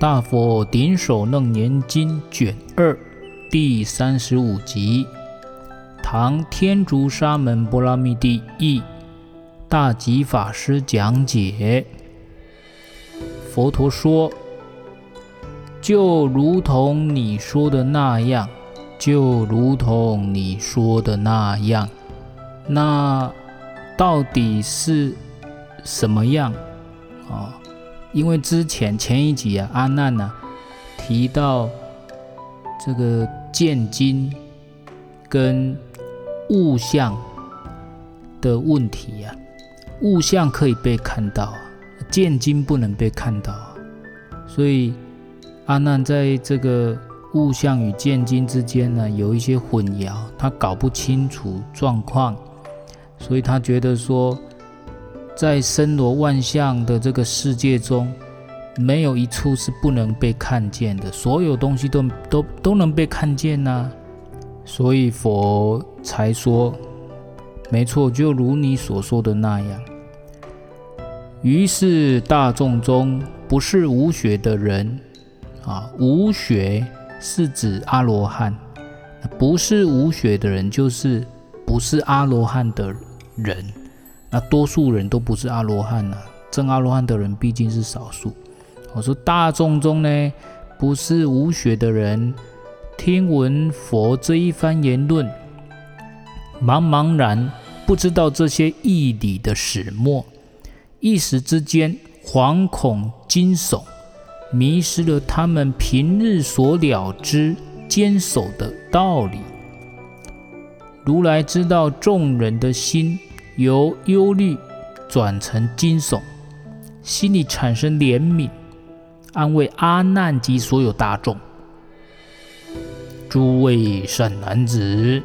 大佛顶首楞严经卷二第三十五集，唐天竺沙门波拉密帝译，大吉法师讲解。佛陀说：“就如同你说的那样，就如同你说的那样，那到底是什么样？”啊。因为之前前一集啊，阿难呢、提到这个见精跟物象的问题啊，物象可以被看到啊，见精不能被看到啊，所以阿难在这个物象与见精之间呢，有一些混淆，他搞不清楚状况，所以他觉得说。在森罗万象的这个世界中，没有一处是不能被看见的，所有东西都都都能被看见呐、所以佛才说，没错，就如你所说的那样。于是大众中不是无学的人啊，无学是指阿罗汉，不是无学的人就是不是阿罗汉的人。那多数人都不是阿罗汉呐，证阿罗汉的人毕竟是少数。我说大众中呢，不是无学的人，听闻佛这一番言论，茫茫然不知道这些义理的始末，一时之间惶恐惊悚，迷失了他们平日所了知坚守的道理。如来知道众人的心。由忧虑转成惊悚，心里产生怜悯，安慰阿难及所有大众。诸位善男子，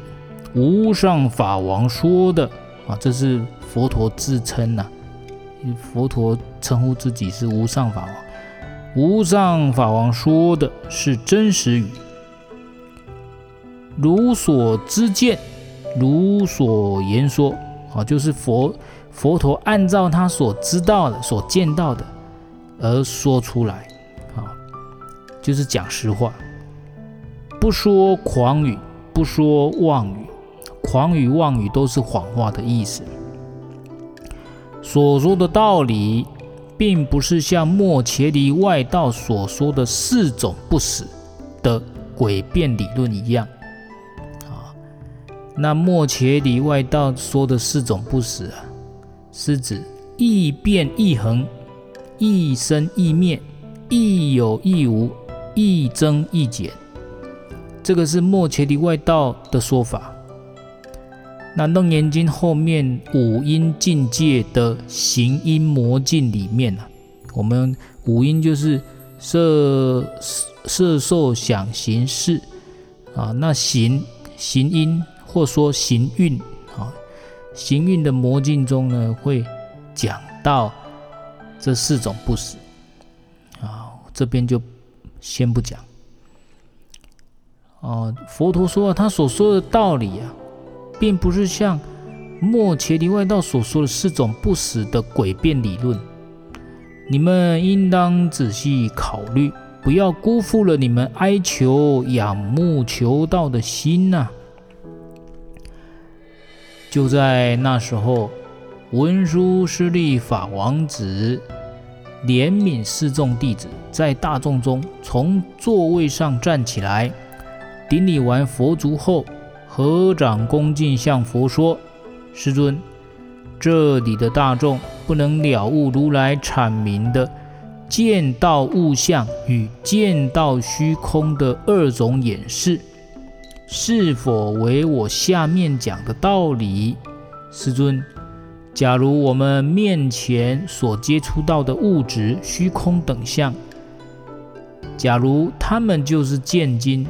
无上法王说的啊，这是佛陀自称呐、佛陀称呼自己是无上法王。无上法王说的是真实语，如所知见，如所言说。啊，就是佛佛陀按照他所知道的、所见到的而说出来，啊，就是讲实话，不说狂语，不说妄语，狂语妄语都是谎话的意思。所说的道理，并不是像末伽黎外道所说的四种不死的诡辩理论一样。那末伽黎外道说的四种不死啊，是指亦变亦恒，亦生亦灭，亦有亦无，亦增亦减。这个是末伽黎外道的说法。那《楞严经》后面五阴境界的行阴魔境里面、啊，我们五阴就是色色受想行识啊，那行行阴。或说行运啊，行运的魔镜中呢，会讲到这四种不死啊，这边就先不讲。啊，佛陀说他所说的道理啊，并不是像末伽黎外道所说的四种不死的诡辩理论。你们应当仔细考虑，不要辜负了你们哀求、仰慕、求道的心呐、就在那时候，文殊师利法王子怜悯四众弟子，在大众中从座位上站起来，顶礼完佛足后，合掌恭敬向佛说：“师尊，这里的大众不能了悟如来阐明的见道物相与见道虚空的二种演示。”是否为我下面讲的道理？师尊，假如我们面前所接触到的物质、虚空等相，假如他们就是见精，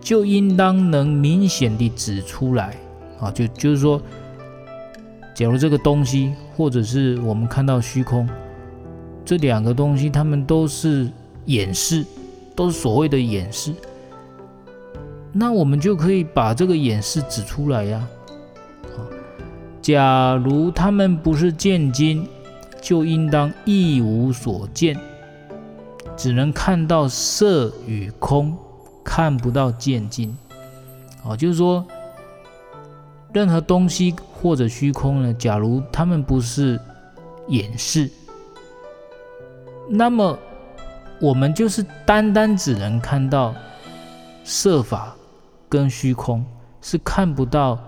就应当能明显地指出来啊！就就是说，假如这个东西，或者是我们看到虚空，这两个东西，他们都是掩饰，都是所谓的掩饰。那我们就可以把这个演示指出来呀。假如他们不是见精，就应当一无所见。只能看到色与空，看不到见金。哦，就是说，任何东西或者虚空呢，假如他们不是掩饰，那么我们就是单单只能看到色法跟虚空，是看不到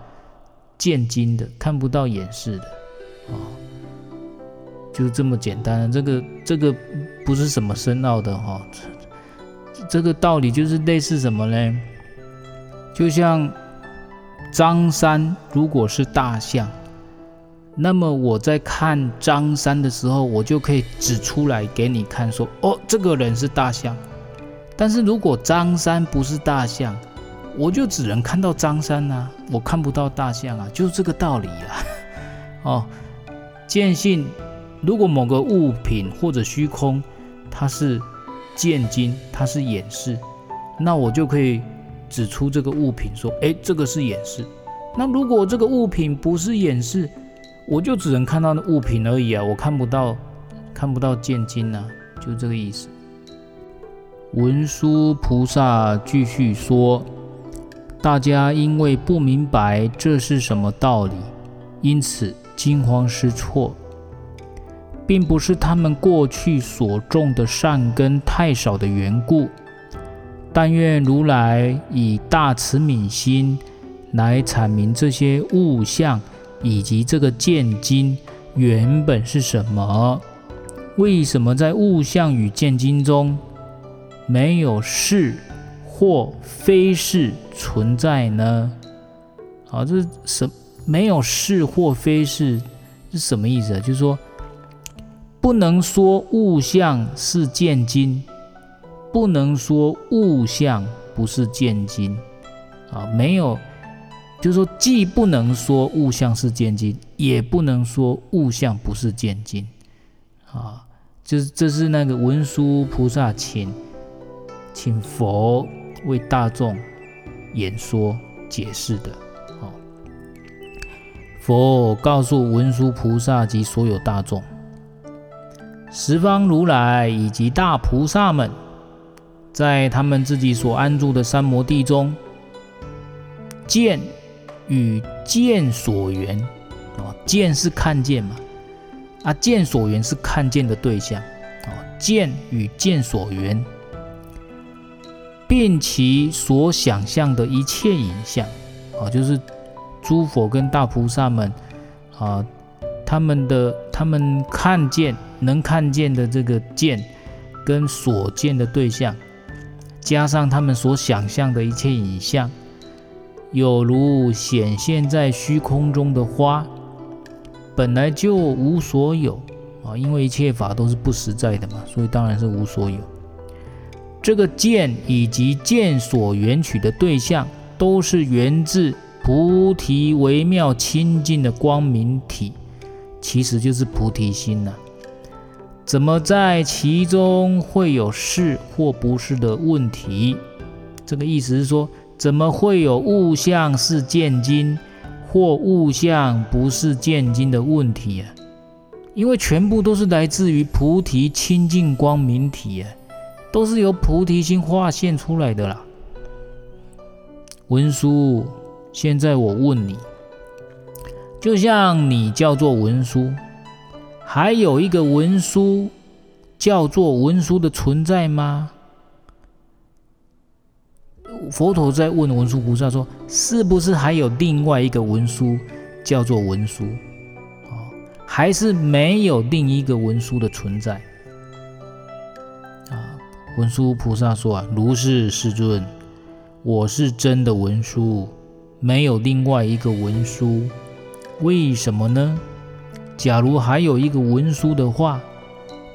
见金的，看不到掩饰的。哦，就这么简单。这个这个不是什么深奥的哈、哦，这个道理就是类似什么呢？就像张三如果是大象，那么我在看张三的时候，我就可以指出来给你看，说哦，这个人是大象。但是如果张三不是大象，我就只能看到张三啊，我看不到大象啊，就是这个道理啊。哦，见性，如果某个物品或者虚空，它是见金，它是掩饰，那我就可以。指出这个物品，说：“哎，这个是掩饰。那如果这个物品不是掩饰，我就只能看到那物品而已啊，我看不到，看不到见金啊，就这个意思。”文殊菩萨继续说：“大家因为不明白这是什么道理，因此惊慌失措，并不是他们过去所种的善根太少的缘故。”但愿如来以大慈悯心来阐明这些物象，以及这个见经原本是什么？为什么在物象与见经中没有事或非是存在呢？啊，这是什没有是或非是是什么意思啊？就是说，不能说物象是见金。不能说物象不是见金，啊，没有，就是说，既不能说物象是见金，也不能说物象不是见金，啊，就是这是那个文殊菩萨请请佛为大众演说解释的，哦，佛告诉文殊菩萨及所有大众，十方如来以及大菩萨们。在他们自己所安住的三摩地中，见与见所缘，哦，见是看见嘛，啊，见所缘是看见的对象，哦，见与见所缘，并其所想象的一切影像，啊，就是诸佛跟大菩萨们，啊，他们的他们看见能看见的这个见，跟所见的对象。加上他们所想象的一切影像，有如显现在虚空中的花，本来就无所有啊，因为一切法都是不实在的嘛，所以当然是无所有。这个见以及见所缘取的对象，都是源自菩提微妙清净的光明体，其实就是菩提心呐、啊。怎么在其中会有是或不是的问题？这个意思是说，怎么会有物象是见金，或物象不是见金的问题啊？因为全部都是来自于菩提清净光明体啊，都是由菩提心化现出来的啦。文殊，现在我问你，就像你叫做文殊。还有一个文殊，叫做文殊的存在吗？佛陀在问文殊菩萨说：“是不是还有另外一个文殊，叫做文殊？哦，还是没有另一个文殊的存在？”文殊菩萨说：“啊，如是，世尊，我是真的文殊，没有另外一个文殊。为什么呢？”假如还有一个文殊的话，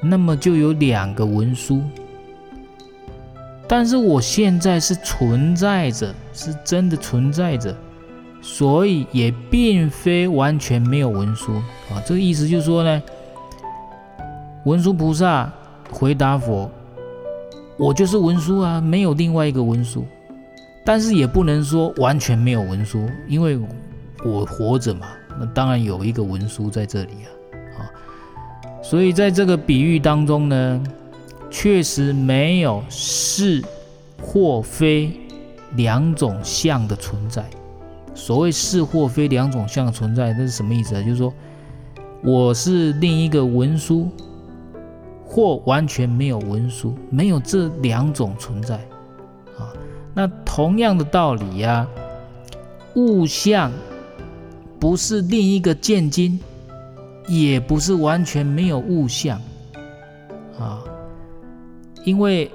那么就有两个文殊。但是我现在是存在着，是真的存在着，所以也并非完全没有文殊啊。这个意思就是说呢，文殊菩萨回答佛：“我就是文殊啊，没有另外一个文殊。但是也不能说完全没有文殊，因为我活着嘛。”那当然有一个文殊在这里啊，啊，所以在这个比喻当中呢，确实没有是或非两种相的存在。所谓是或非两种相的存在，那是什么意思啊？就是说，我是另一个文殊，或完全没有文殊，没有这两种存在啊。那同样的道理呀、物相不是另一个见金，也不是完全没有物相啊。因为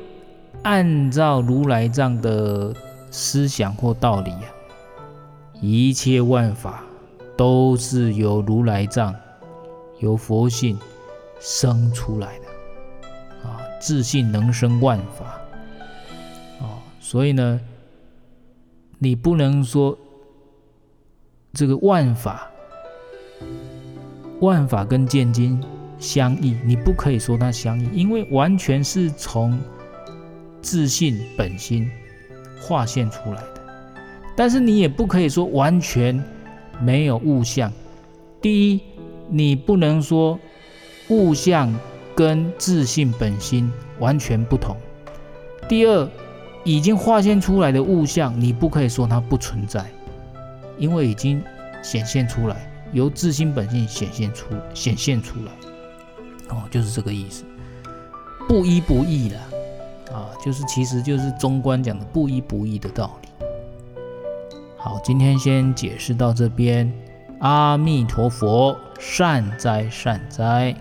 按照如来藏的思想或道理啊，一切万法都是由如来藏、由佛性生出来的，自信能生万法哦，所以呢，你不能说这个万法，万法跟见精。相异，你不可以说它相异，因为完全是从自信本心化现出来的。但是你也不可以说完全没有物象。第一，你不能说物象跟自性本心完全不同。第二，已经化现出来的物象，你不可以说它不存在，因为已经显现出来，由自性本性显现出显现出来。哦，就是这个意思，不依不异了啊，就是其实就是中观讲的不依不异的道理。好，今天先解释到这边，阿弥陀佛，善哉善哉。